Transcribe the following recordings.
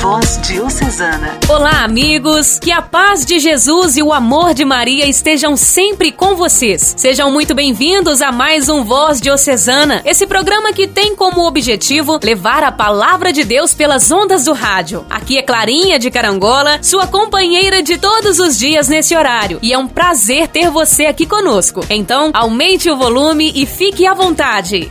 Voz Diocesana. Olá, amigos! Que a paz de Jesus e o amor de Maria estejam sempre com vocês. Sejam muito bem-vindos a mais um Voz Diocesana, esse programa que tem como objetivo levar a palavra de Deus pelas ondas do rádio. Aqui é Clarinha de Carangola, sua companheira de todos os dias nesse horário, e é um prazer ter você aqui conosco. Então, aumente o volume e fique à vontade.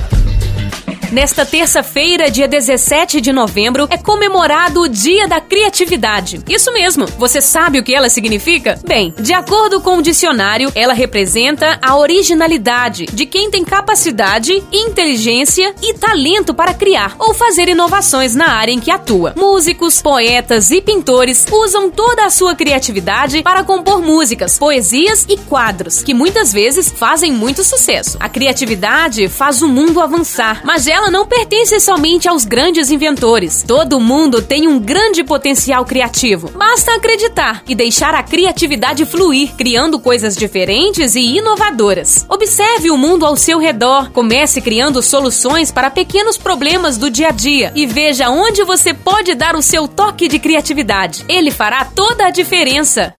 Nesta terça-feira, dia 17 de novembro, é comemorado o Dia da Criatividade. Isso mesmo. Você sabe o que ela significa? Bem, de acordo com o dicionário, ela representa a originalidade de quem tem capacidade, inteligência e talento para criar ou fazer inovações na área em que atua. Músicos, poetas e pintores usam toda a sua criatividade para compor músicas, poesias e quadros, que muitas vezes fazem muito sucesso. A criatividade faz o mundo avançar, mas ela ela não pertence somente aos grandes inventores. Todo mundo tem um grande potencial criativo. Basta acreditar e deixar a criatividade fluir, criando coisas diferentes e inovadoras. Observe o mundo ao seu redor, comece criando soluções para pequenos problemas do dia a dia e veja onde você pode dar o seu toque de criatividade. Ele fará toda a diferença.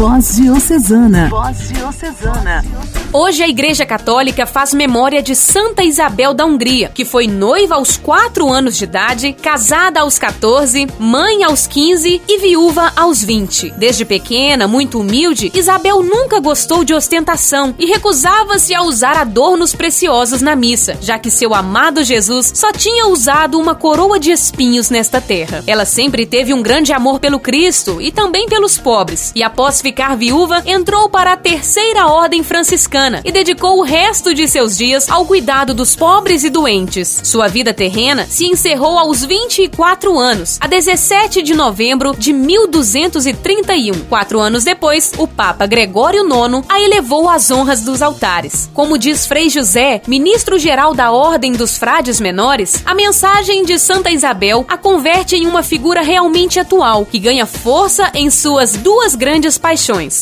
Voz Diocesana. Voz Diocesana. Hoje a Igreja Católica faz memória de Santa Isabel da Hungria, que foi noiva aos 4 anos de idade, casada aos 14, mãe aos 15 e viúva aos 20. Desde pequena, muito humilde, Isabel nunca gostou de ostentação e recusava-se a usar adornos preciosos na missa, já que seu amado Jesus só tinha usado uma coroa de espinhos nesta terra. Ela sempre teve um grande amor pelo Cristo e também pelos pobres, e após ficar viúva, entrou para a Terceira Ordem Franciscana e dedicou o resto de seus dias ao cuidado dos pobres e doentes. Sua vida terrena se encerrou aos 24 anos, a 17 de novembro de 1231. Quatro anos depois, o Papa Gregório IX a elevou às honras dos altares. Como diz Frei José, ministro-geral da Ordem dos Frades Menores, a mensagem de Santa Isabel a converte em uma figura realmente atual, que ganha força em suas duas grandes paixões: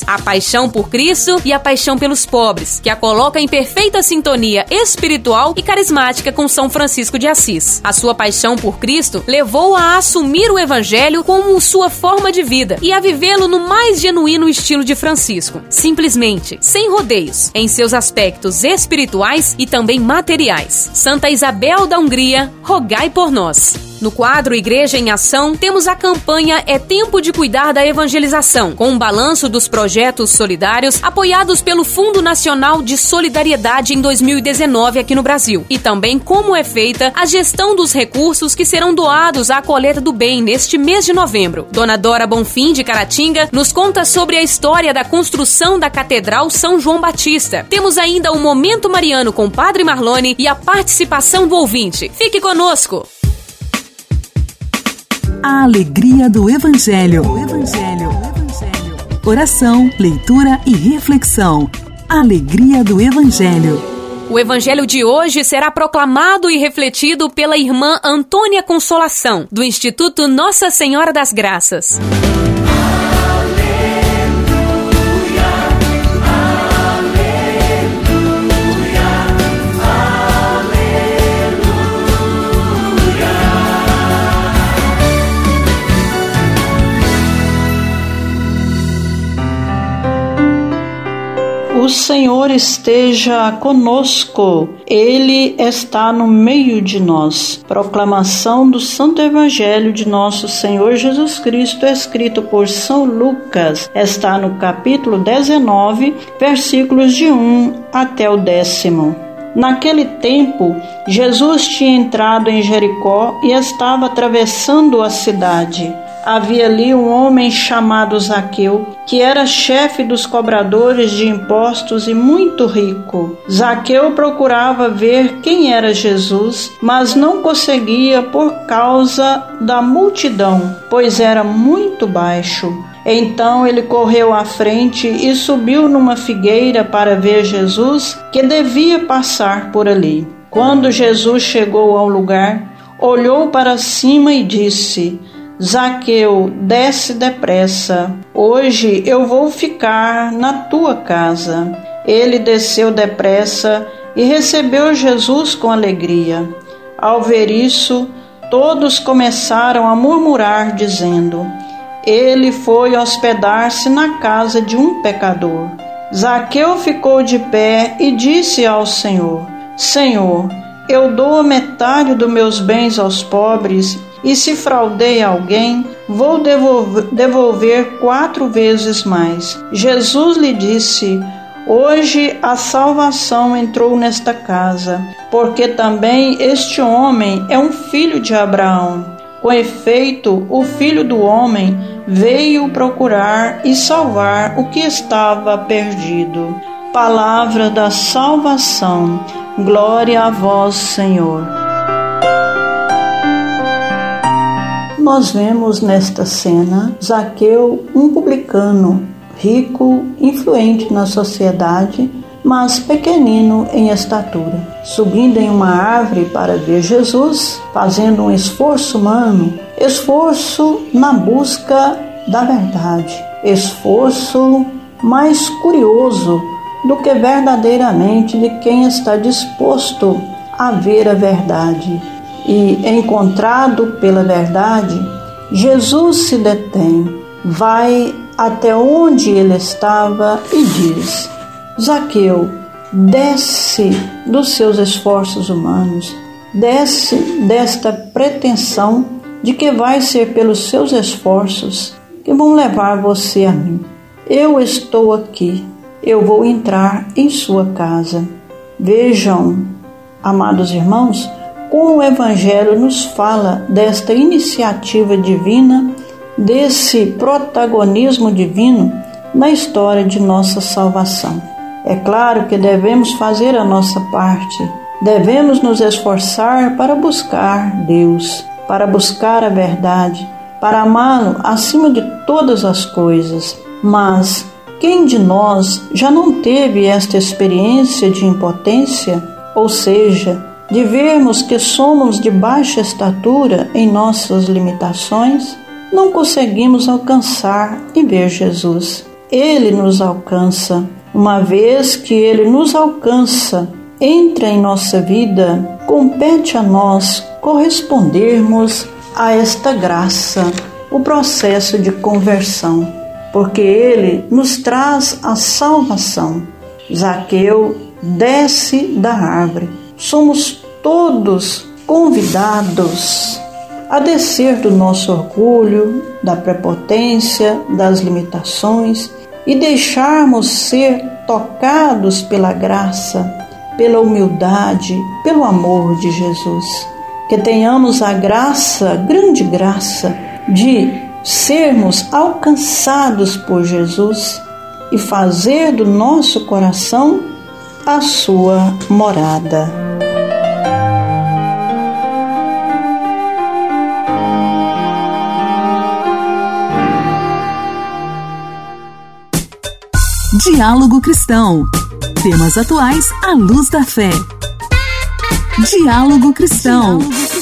a paixão por Cristo e a paixão pelos pobres que a coloca em perfeita sintonia espiritual e carismática com São Francisco de Assis. A sua paixão por Cristo levou-a a assumir o Evangelho como sua forma de vida e a vivê-lo no mais genuíno estilo de Francisco, simplesmente, sem rodeios, em seus aspectos espirituais e também materiais. Santa Isabel da Hungria, rogai por nós. No quadro Igreja em Ação, temos a campanha É Tempo de Cuidar da Evangelização, com um balanço dos projetos solidários apoiados pelo Fundo Nacional de Solidariedade em 2019 aqui no Brasil, e também como é feita a gestão dos recursos que serão doados à coleta do bem neste mês de novembro. Dona Dora Bonfim, de Caratinga, nos conta sobre a história da construção da Catedral São João Batista. Temos ainda o Momento Mariano com Padre Marlone e a participação do ouvinte. Fique conosco! A alegria do Evangelho. Evangelho. Oração, leitura e reflexão. Alegria do Evangelho. O evangelho de hoje será proclamado e refletido pela irmã Antônia Consolação, do Instituto Nossa Senhora das Graças. O Senhor esteja conosco, Ele está no meio de nós. Proclamação do Santo Evangelho de Nosso Senhor Jesus Cristo, escrito por São Lucas, está no capítulo 19, versículos de 1 até o décimo. Naquele tempo, Jesus tinha entrado em Jericó e estava atravessando a cidade havia ali um homem chamado Zaqueu, que era chefe dos cobradores de impostos e muito rico. Zaqueu procurava ver quem era Jesus, mas não conseguia por causa da multidão, pois era muito baixo. Então ele correu à frente e subiu numa figueira para ver Jesus, que devia passar por ali. Quando Jesus chegou ao lugar, olhou para cima e disse: Zaqueu, desce depressa. Hoje eu vou ficar na tua casa. Ele desceu depressa e recebeu Jesus com alegria. Ao ver isso, todos começaram a murmurar, dizendo: Ele foi hospedar-se na casa de um pecador. Zaqueu ficou de pé e disse ao Senhor: Senhor, eu dou a metade dos meus bens aos pobres, e se fraudei alguém, vou devolver, devolver quatro vezes mais. Jesus lhe disse: Hoje a salvação entrou nesta casa, porque também este homem é um filho de Abraão. Com efeito, o filho do homem veio procurar e salvar o que estava perdido. Palavra da salvação. Glória a vós, Senhor. Nós vemos nesta cena Zaqueu, um publicano, rico, influente na sociedade, mas pequenino em estatura, subindo em uma árvore para ver Jesus, fazendo um esforço humano, esforço na busca da verdade, esforço mais curioso do que verdadeiramente de quem está disposto a ver a verdade. E, encontrado pela verdade, Jesus se detém, vai até onde ele estava e diz: Zaqueu, desce dos seus esforços humanos, desce desta pretensão de que vai ser pelos seus esforços que vão levar você a mim. Eu estou aqui, eu vou entrar em sua casa. Vejam, amados irmãos, como o Evangelho nos fala desta iniciativa divina, desse protagonismo divino na história de nossa salvação. É claro que devemos fazer a nossa parte, devemos nos esforçar para buscar Deus, para buscar a verdade, para amá-lo acima de todas as coisas. Mas quem de nós já não teve esta experiência de impotência, ou seja, de vermos que somos de baixa estatura em nossas limitações? Não conseguimos alcançar e ver Jesus. Ele nos alcança. Uma vez que ele nos alcança, entra em nossa vida, compete a nós correspondermos a esta graça, o processo de conversão porque ele nos traz a salvação. Zaqueu desce da árvore. Somos todos convidados a descer do nosso orgulho, da prepotência, das limitações e deixarmos ser tocados pela graça, pela humildade, pelo amor de Jesus. Que tenhamos a graça, grande graça, de sermos alcançados por Jesus e fazer do nosso coração a sua morada. Diálogo Cristão. Temas atuais à luz da fé. Diálogo Cristão. Diálogo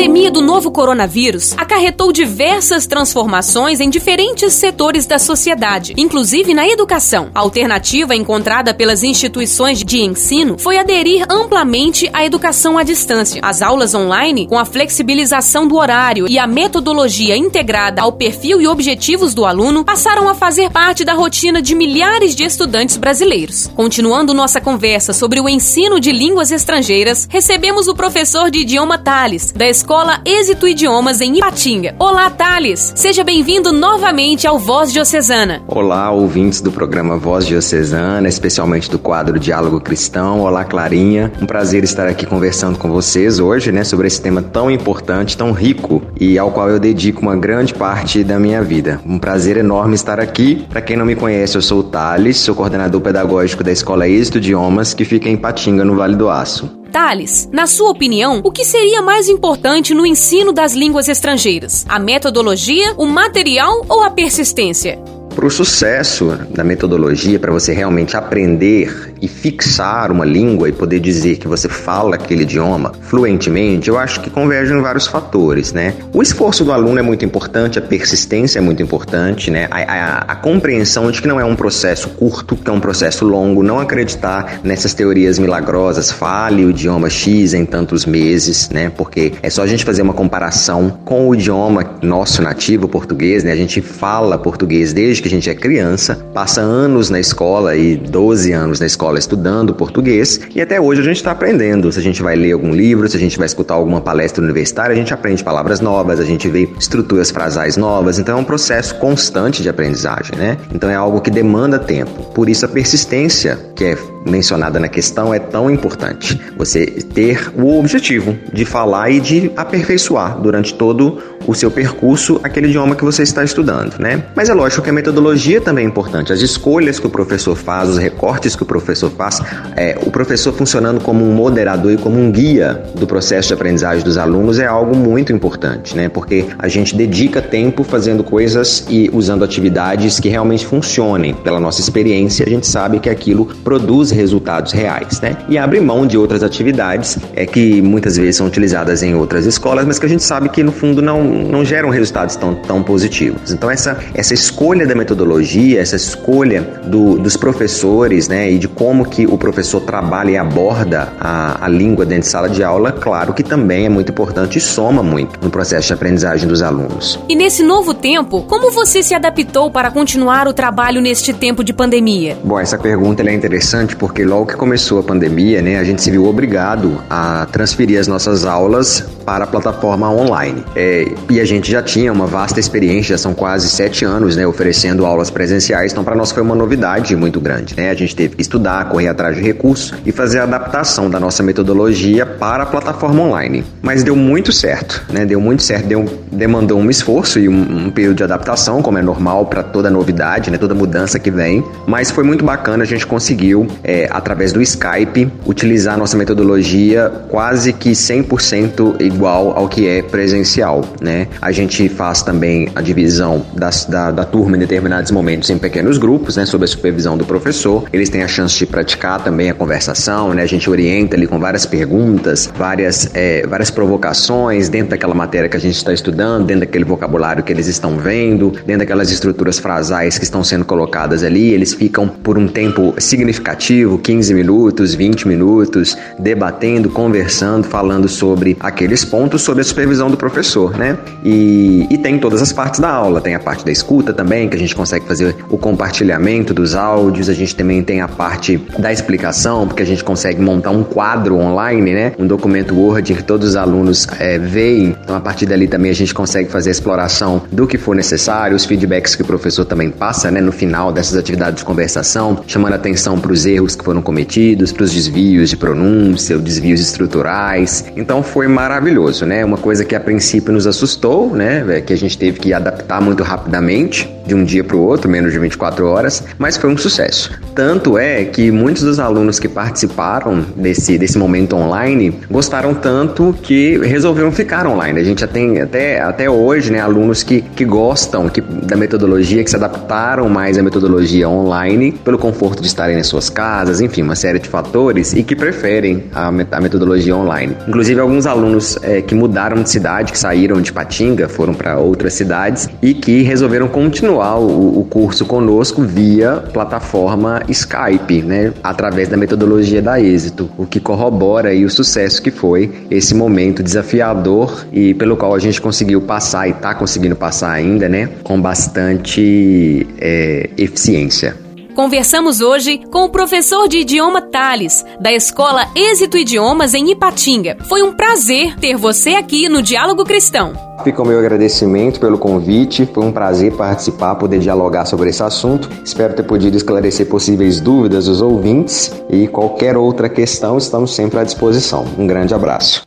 de pandemia do novo coronavírus acarretou diversas transformações em diferentes setores da sociedade, inclusive na educação. A alternativa encontrada pelas instituições de ensino foi aderir amplamente à educação à distância. As aulas online, com a flexibilização do horário e a metodologia integrada ao perfil e objetivos do aluno, passaram a fazer parte da rotina de milhares de estudantes brasileiros. Continuando nossa conversa sobre o ensino de línguas estrangeiras, recebemos o professor de idioma Thales, da Escola Escola Êxito Idiomas em Ipatinga. Olá, Thales! Seja bem-vindo novamente ao Voz Diocesana. Olá, ouvintes do programa Voz Diocesana, especialmente do quadro Diálogo Cristão. Olá, Clarinha. Um prazer estar aqui conversando com vocês hoje, né, sobre esse tema tão importante, tão rico e ao qual eu dedico uma grande parte da minha vida. Um prazer enorme estar aqui. Para quem não me conhece, eu sou o Thales, sou coordenador pedagógico da Escola Êxito Idiomas, que fica em Ipatinga, no Vale do Aço. Thales, na sua opinião, o que seria mais importante no ensino das línguas estrangeiras? A metodologia, o material ou a persistência? Para o sucesso da metodologia, para você realmente aprender e fixar uma língua e poder dizer que você fala aquele idioma fluentemente, eu acho que convergem em vários fatores, né? O esforço do aluno é muito importante, a persistência é muito importante, né? A, a, a compreensão de que não é um processo curto, que é um processo longo, não acreditar nessas teorias milagrosas, fale o idioma X em tantos meses, né? Porque é só a gente fazer uma comparação com o idioma nosso nativo, português, né? A gente fala português desde que gente é criança, passa anos na escola e 12 anos na escola estudando português e até hoje a gente está aprendendo. Se a gente vai ler algum livro, se a gente vai escutar alguma palestra universitária, a gente aprende palavras novas, a gente vê estruturas frasais novas, então é um processo constante de aprendizagem, né? Então é algo que demanda tempo. Por isso a persistência, que é mencionada na questão, é tão importante. Você ter o objetivo de falar e de aperfeiçoar durante todo o seu percurso aquele idioma que você está estudando, né? Mas é lógico que a metodologia também é importante. As escolhas que o professor faz, os recortes que o professor faz, é, o professor funcionando como um moderador e como um guia do processo de aprendizagem dos alunos é algo muito importante, né? Porque a gente dedica tempo fazendo coisas e usando atividades que realmente funcionem. Pela nossa experiência, a gente sabe que aquilo produz resultados reais, né? E abre mão de outras atividades é que muitas vezes são utilizadas em outras escolas, mas que a gente sabe que no fundo não, não geram resultados tão, tão positivos. Então essa, essa escolha da metodologia, essa escolha do, dos professores, né, e de como que o professor trabalha e aborda a, a língua dentro de sala de aula, claro que também é muito importante e soma muito no processo de aprendizagem dos alunos. E nesse novo tempo, como você se adaptou para continuar o trabalho neste tempo de pandemia? Bom, essa pergunta é interessante porque logo que começou a pandemia, né, a gente se viu obrigado a transferir as nossas aulas para a plataforma online. É, e a gente já tinha uma vasta experiência, já são quase sete anos, né, oferecendo aulas presenciais, então para nós foi uma novidade muito grande, né? A gente teve que estudar, correr atrás de recursos e fazer a adaptação da nossa metodologia para a plataforma online. Mas deu muito certo, né? Deu muito certo, deu, demandou um esforço e um, um período de adaptação, como é normal para toda novidade, né? Toda mudança que vem, mas foi muito bacana, a gente conseguiu é, através do Skype, utilizar nossa metodologia quase que 100% igual ao que é presencial, né? A gente faz também a divisão das, da, da turma em determinados momentos em pequenos grupos, né? Sob a supervisão do professor. Eles têm a chance de praticar também a conversação, né? A gente orienta ali com várias perguntas, várias, é, várias provocações dentro daquela matéria que a gente está estudando, dentro daquele vocabulário que eles estão vendo, dentro daquelas estruturas frasais que estão sendo colocadas ali. Eles ficam por um tempo significativo, 15 minutos, 20 minutos, debatendo, conversando, falando sobre aqueles pontos sob a supervisão do professor, né? E, e tem todas as partes da aula, tem a parte da escuta também, que a gente consegue fazer o compartilhamento dos áudios, a gente também tem a parte da explicação, porque a gente consegue montar um quadro online, né? Um documento Word em que todos os alunos é, veem. Então, a partir dali também a gente consegue fazer a exploração do que for necessário, os feedbacks que o professor também passa, né? No final dessas atividades de conversação, chamando atenção para os erros que foram cometidos, para os desvios de pronúncia, os desvios estruturais. Então, foi maravilhoso, né? Uma coisa que a princípio nos assustou, né? Que a gente teve que adaptar muito rapidamente de um dia para o outro, menos de 24 horas, mas foi um sucesso. Tanto é que muitos dos alunos que participaram desse, desse momento online gostaram tanto que resolveram ficar online. A gente já tem até, até hoje né, alunos que, que gostam que, da metodologia, que se adaptaram mais à metodologia online pelo conforto de estarem nas suas casas, enfim, uma série de fatores e que preferem a, a metodologia online. Inclusive, alguns alunos é, que mudaram de cidade, que saíram de Patinga, foram para outras cidades e que resolveram continuar o, o curso conosco via plataforma Skype, né, através da metodologia da Êxito, o que corrobora aí o sucesso que foi esse momento desafiador e pelo qual a gente conseguiu passar e está conseguindo passar ainda, né, com bastante é, eficiência. Conversamos hoje com o professor de idioma Thales, da Escola Êxito Idiomas em Ipatinga. Foi um prazer ter você aqui no Diálogo Cristão. Fica o meu agradecimento pelo convite, foi um prazer participar, poder dialogar sobre esse assunto. Espero ter podido esclarecer possíveis dúvidas dos ouvintes e qualquer outra questão, estamos sempre à disposição. Um grande abraço.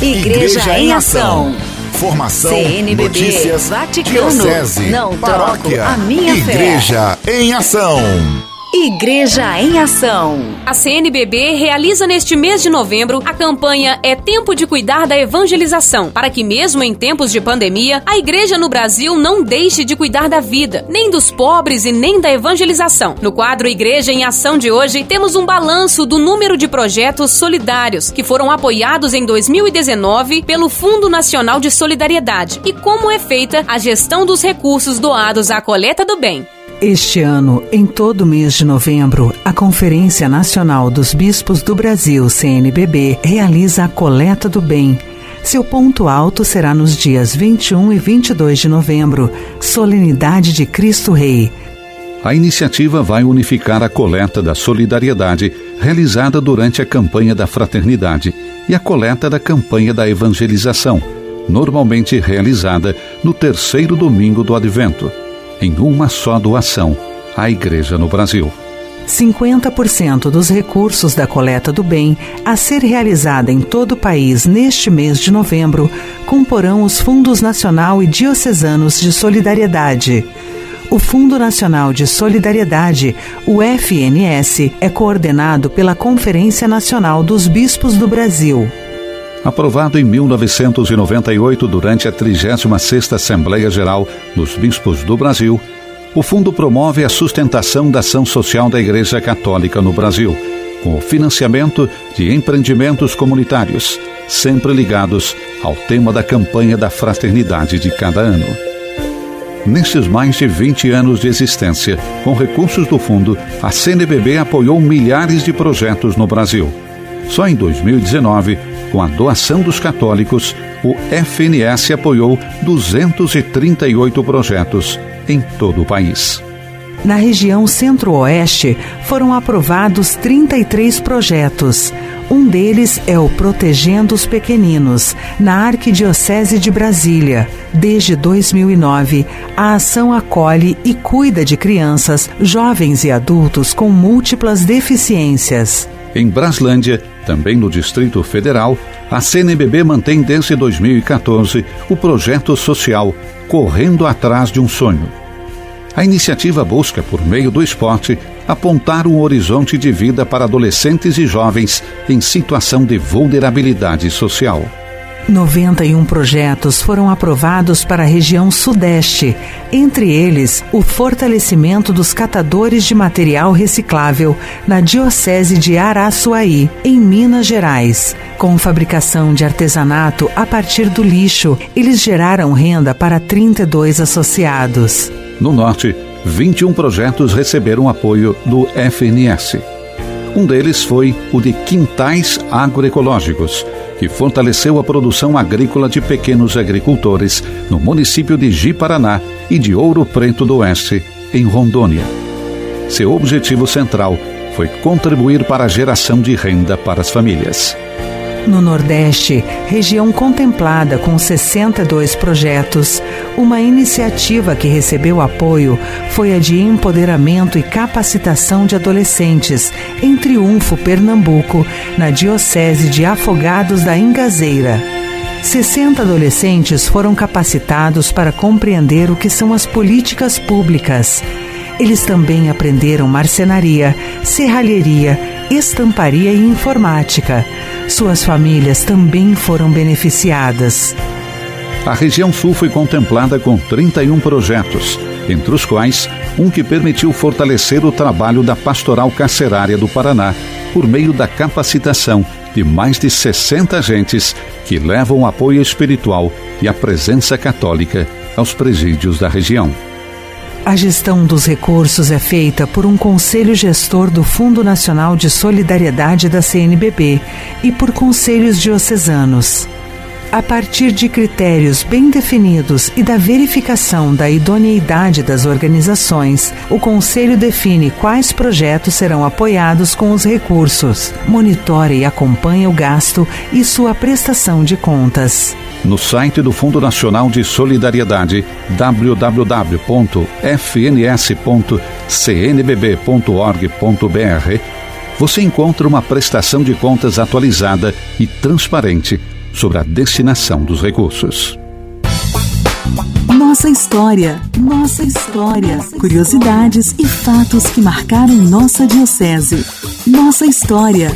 Igreja, Igreja em Ação. Formação, CNBB, notícias, Vaticano, diocese, não paróquia, a minha Igreja fé. em Ação. Igreja em Ação. A CNBB realiza neste mês de novembro a campanha É Tempo de Cuidar da Evangelização, para que, mesmo em tempos de pandemia, a igreja no Brasil não deixe de cuidar da vida, nem dos pobres e nem da evangelização. No quadro Igreja em Ação de hoje, temos um balanço do número de projetos solidários que foram apoiados em 2019 pelo Fundo Nacional de Solidariedade e como é feita a gestão dos recursos doados à coleta do bem. Este ano, em todo mês de novembro, a Conferência Nacional dos Bispos do Brasil, CNBB, realiza a Coleta do Bem. Seu ponto alto será nos dias 21 e 22 de novembro, Solenidade de Cristo Rei. A iniciativa vai unificar a coleta da solidariedade realizada durante a campanha da fraternidade e a coleta da campanha da evangelização, normalmente realizada no terceiro domingo do Advento em uma só doação à Igreja no Brasil. 50% dos recursos da coleta do bem a ser realizada em todo o país neste mês de novembro comporão os Fundos Nacional e Diocesanos de Solidariedade. O Fundo Nacional de Solidariedade, o FNS, é coordenado pela Conferência Nacional dos Bispos do Brasil. Aprovado em 1998 durante a 36ª Assembleia Geral dos Bispos do Brasil, o fundo promove a sustentação da ação social da Igreja Católica no Brasil, com o financiamento de empreendimentos comunitários, sempre ligados ao tema da campanha da fraternidade de cada ano. Nesses mais de 20 anos de existência, com recursos do fundo, a CNBB apoiou milhares de projetos no Brasil. Só em 2019, com a doação dos católicos, o FNS apoiou 238 projetos em todo o país. Na região Centro-Oeste foram aprovados 33 projetos. Um deles é o Protegendo os Pequeninos, na Arquidiocese de Brasília. Desde 2009, a ação acolhe e cuida de crianças, jovens e adultos com múltiplas deficiências. Em Braslândia, também no Distrito Federal, a CNBB mantém desde 2014 o projeto social Correndo Atrás de um Sonho. A iniciativa busca, por meio do esporte, apontar um horizonte de vida para adolescentes e jovens em situação de vulnerabilidade social. 91 projetos foram aprovados para a região Sudeste, entre eles o fortalecimento dos catadores de material reciclável na Diocese de Araçuaí, em Minas Gerais. Com fabricação de artesanato a partir do lixo, eles geraram renda para 32 associados. No Norte, 21 projetos receberam apoio do FNS. Um deles foi o de quintais agroecológicos que fortaleceu a produção agrícola de pequenos agricultores no município de Ji-Paraná e de Ouro Preto do Oeste, em Rondônia. Seu objetivo central foi contribuir para a geração de renda para as famílias. No Nordeste, região contemplada com 62 projetos, uma iniciativa que recebeu apoio foi a de empoderamento e capacitação de adolescentes em Triunfo, Pernambuco, na Diocese de Afogados da Ingazeira. 60 adolescentes foram capacitados para compreender o que são as políticas públicas. Eles também aprenderam marcenaria, serralheria, estamparia e informática. Suas famílias também foram beneficiadas. A região sul foi contemplada com 31 projetos, entre os quais um que permitiu fortalecer o trabalho da Pastoral Carcerária do Paraná por meio da capacitação de mais de 60 agentes que levam apoio espiritual e a presença católica aos presídios da região. A gestão dos recursos é feita por um conselho gestor do Fundo Nacional de Solidariedade da CNBB e por conselhos diocesanos. A partir de critérios bem definidos e da verificação da idoneidade das organizações, o Conselho define quais projetos serão apoiados com os recursos, monitora e acompanha o gasto e sua prestação de contas. No site do Fundo Nacional de Solidariedade, www.fns.cnbb.org.br, você encontra uma prestação de contas atualizada e transparente sobre a destinação dos recursos. Nossa história, nossa história. Curiosidades e fatos que marcaram nossa diocese. Nossa história.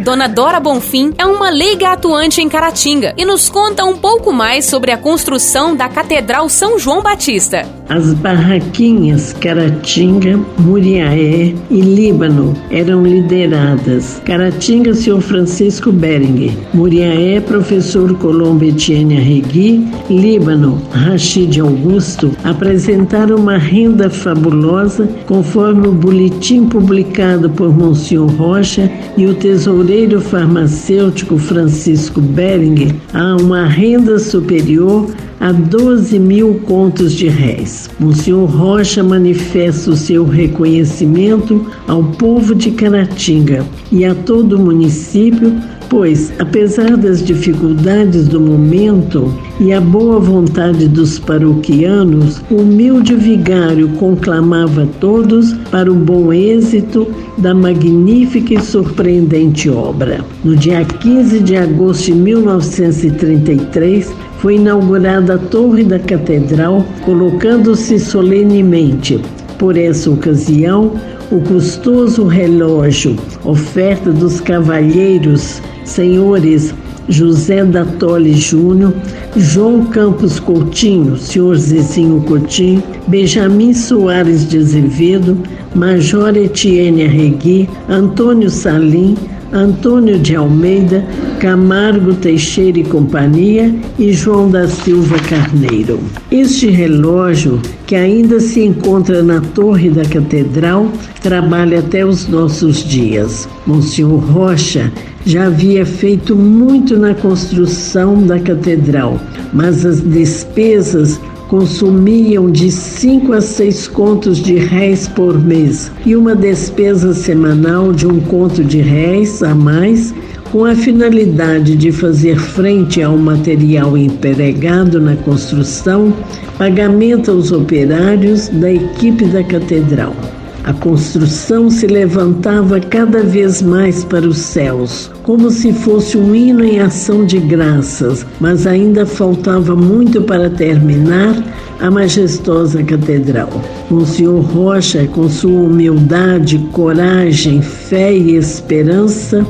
Dona Dora Bonfim é uma leiga atuante em Caratinga e nos conta um pouco mais sobre a construção da Catedral São João Batista. As barraquinhas Caratinga, Muriaé e Líbano eram lideradas. Caratinga, Sr. Francisco Beringer. Muriaé, professor Colombo Etienne Arregui. Líbano, Rachid Augusto, apresentaram uma renda fabulosa conforme o boletim publicado por Monsenhor Rocha e o tesoureiro farmacêutico Francisco Beringer, há uma renda superior a 12 mil contos de réis. Monsenhor Rocha manifesta o seu reconhecimento ao povo de Caratinga e a todo o município pois, apesar das dificuldades do momento e a boa vontade dos paroquianos, o humilde vigário conclamava todos para o bom êxito da magnífica e surpreendente obra. No dia 15 de agosto de 1933, foi inaugurada a Torre da Catedral, colocando-se solenemente, por essa ocasião, o custoso relógio, oferta dos cavalheiros senhores José da Tole Júnior, João Campos Coutinho, senhor Zezinho Coutinho, Benjamin Soares de Azevedo, Major Etienne Arregui, Antônio Salim, Antônio de Almeida, Camargo Teixeira e Companhia e João da Silva Carneiro. Este relógio, que ainda se encontra na torre da catedral, trabalha até os nossos dias. Monsenhor Rocha já havia feito muito na construção da catedral, mas as despesas consumiam de 5 a 6 contos de réis por mês e uma despesa semanal de um conto de réis a mais, com a finalidade de fazer frente ao material empregado na construção, pagamento aos operários da equipe da catedral. A construção se levantava cada vez mais para os céus, como se fosse um hino em ação de graças, mas ainda faltava muito para terminar a majestosa catedral. Monsenhor Rocha, com sua humildade, coragem, fé e esperança,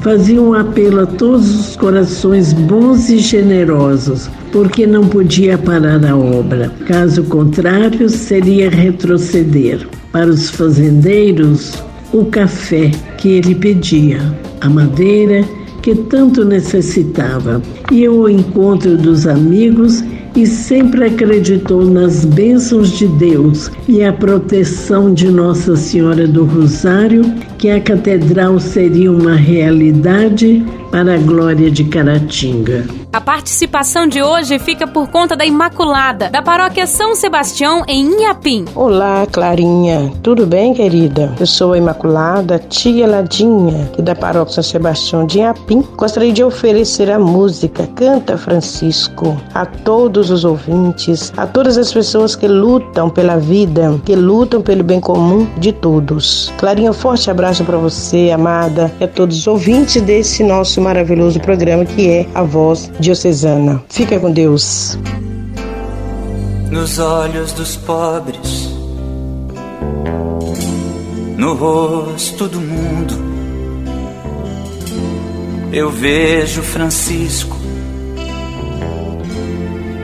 fazia um apelo a todos os corações bons e generosos, porque não podia parar a obra. Caso contrário, seria retroceder para os fazendeiros o café que ele pedia, a madeira que tanto necessitava, e ao encontro dos amigos e sempre acreditou nas bênçãos de Deus e a proteção de Nossa Senhora do Rosário, que a catedral seria uma realidade para a glória de Caratinga. A participação de hoje fica por conta da Imaculada, da paróquia São Sebastião, em Inhapim. Olá, Clarinha. Tudo bem, querida? Eu sou a Imaculada, tia Ladinha, da paróquia São Sebastião de Inhapim. Gostaria de oferecer a música Canta Francisco a todos os ouvintes, a todas as pessoas que lutam pela vida, que lutam pelo bem comum de todos. Clarinha, forte abraço para você, amada, e a todos os ouvintes desse nosso maravilhoso programa que é A Voz Diocesana. Fica com Deus. Nos olhos dos pobres, no rosto do mundo, eu vejo Francisco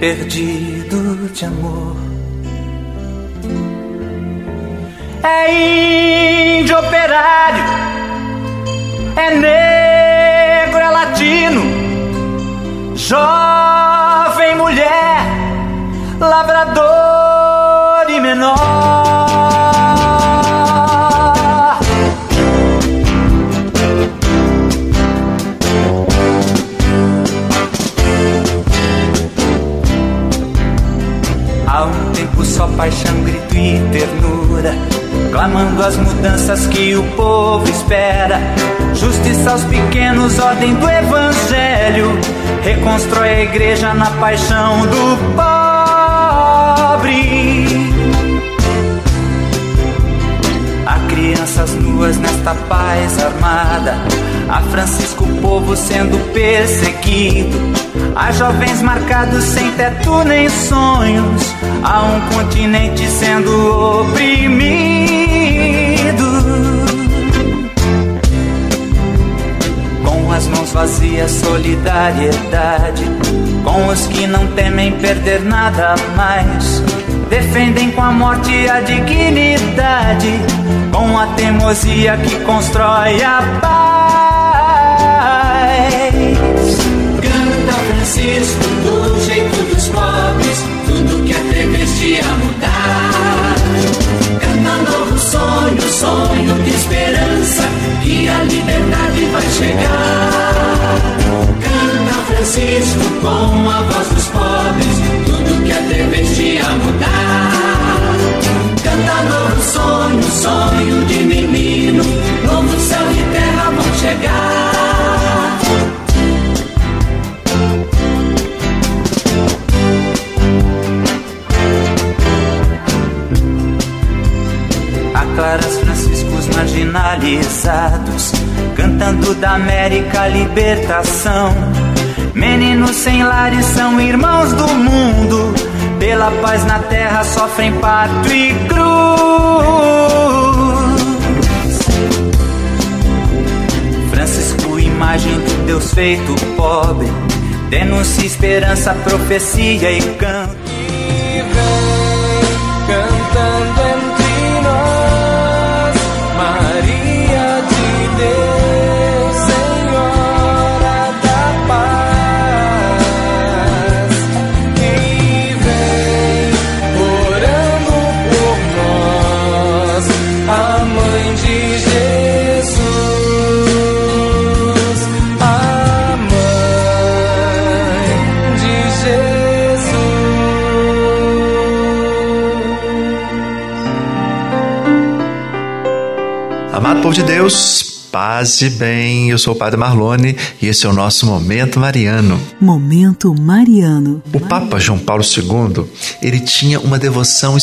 perdido de amor. É índio operário, é negro, latino jovem mulher, lavrador e menor. Há um tempo só paixão, grito e ternura, clamando as mudanças que o povo espera. Justiça aos pequenos, ordem do evangelho reconstrói a igreja na paixão do pobre. Criança crianças nuas nesta paz armada. A Francisco povo sendo perseguido. A jovens marcados sem teto nem sonhos. A um continente sendo oprimido. Vazias, solidariedade. Com os que não temem perder nada mais defendem com a morte a dignidade, com a teimosia que constrói a paz. Canta Francisco do jeito dos pobres, tudo que atreveste a mudar. Canta novo sonho, sonho de esperança, que a liberdade vai chegar. Francisco com a voz dos pobres, tudo que atreveste a mudar. Canta novo sonho, sonho de menino, novo céu e terra vão chegar. Aclaras franciscos marginalizados, cantando da América libertação. Meninos sem lares são irmãos do mundo, pela paz na terra sofrem parto e cruz. Francisco, imagem de Deus feito pobre, denuncia esperança, profecia e canto. Deus, paz e bem. Eu sou o Padre Marlone e esse é o nosso Momento Mariano. Momento Mariano. O Papa João Paulo II, ele tinha uma devoção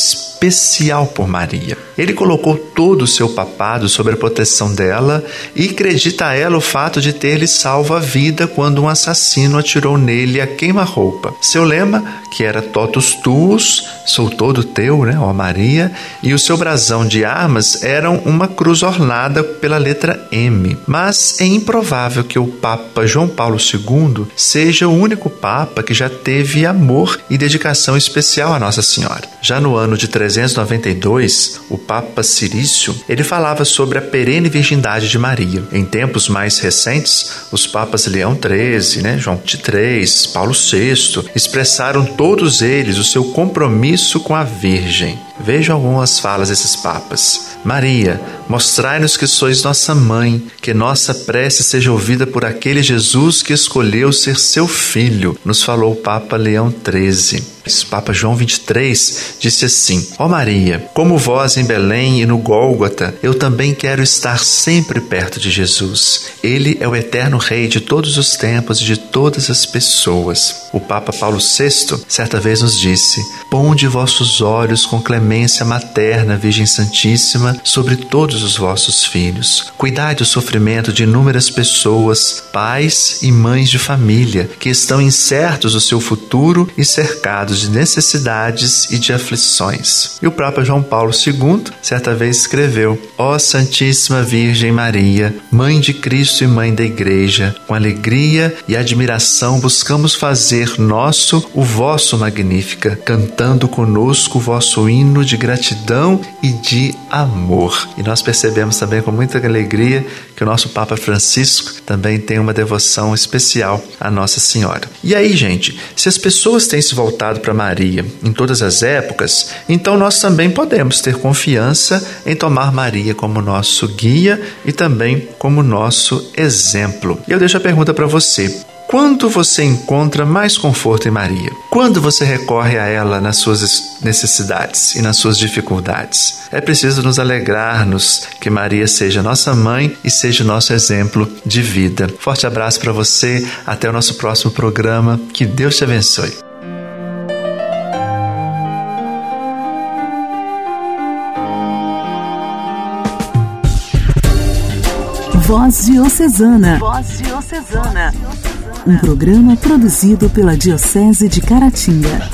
especial por Maria. Ele colocou todo o seu papado sobre a proteção dela e acredita a ela o fato de ter lhe salvo a vida quando um assassino atirou nele a queima-roupa. Seu lema, que era totus tuus, sou todo teu, né, ó Maria, e o seu brasão de armas eram uma cruz ornada pela letra M. Mas é improvável que o Papa João Paulo II seja o único Papa que já teve amor e dedicação especial a Nossa Senhora. Já no ano de 392, o Papa Cirício, ele falava sobre a perene virgindade de Maria. Em tempos mais recentes, os Papas Leão XIII, né, João XXIII, Paulo VI, expressaram todos eles o seu compromisso com a Virgem. Vejam algumas falas desses papas. Maria, mostrai-nos que sois nossa mãe, que nossa prece seja ouvida por aquele Jesus que escolheu ser seu filho, nos falou o Papa Leão XIII. O Papa João 23 disse assim: Ó Maria, como vós em Belém e no Gólgota, eu também quero estar sempre perto de Jesus. Ele é o eterno Rei de todos os tempos e de todas as pessoas. O Papa Paulo VI certa vez nos disse: Ponde vossos olhos com clemência materna, Virgem Santíssima, sobre todos os vossos filhos. Cuidai do sofrimento de inúmeras pessoas, pais e mães de família, que estão incertos do seu futuro e cercados de necessidades e de aflições. E o Papa João Paulo II certa vez escreveu: Ó Santíssima Virgem Maria, Mãe de Cristo e Mãe da Igreja, com alegria e admiração buscamos fazer nosso o vosso Magnífica, cantando conosco o vosso hino de gratidão e de amor. E nós percebemos também com muita alegria que o nosso Papa Francisco também tem uma devoção especial à Nossa Senhora. E aí, gente, se as pessoas têm se voltado para Maria em todas as épocas, então nós também podemos ter confiança em tomar Maria como nosso guia e também como nosso exemplo. E eu deixo a pergunta para você: quando você encontra mais conforto em Maria? Quando você recorre a ela nas suas necessidades e nas suas dificuldades? É preciso nos alegrarmos que Maria seja nossa mãe e seja nosso exemplo de vida. Forte abraço para você, até o nosso próximo programa. Que Deus te abençoe. Voz Diocesana. Voz Diocesana. Um programa produzido pela Diocese de Caratinga.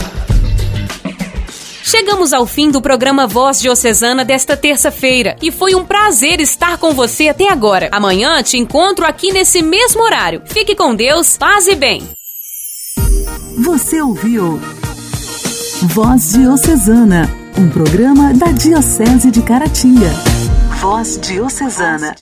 Chegamos ao fim do programa Voz Diocesana desta terça-feira e foi um prazer estar com você até agora. Amanhã te encontro aqui nesse mesmo horário. Fique com Deus, paz e bem. Você ouviu Voz Diocesana, um programa da Diocese de Caratinga. Voz Diocesana.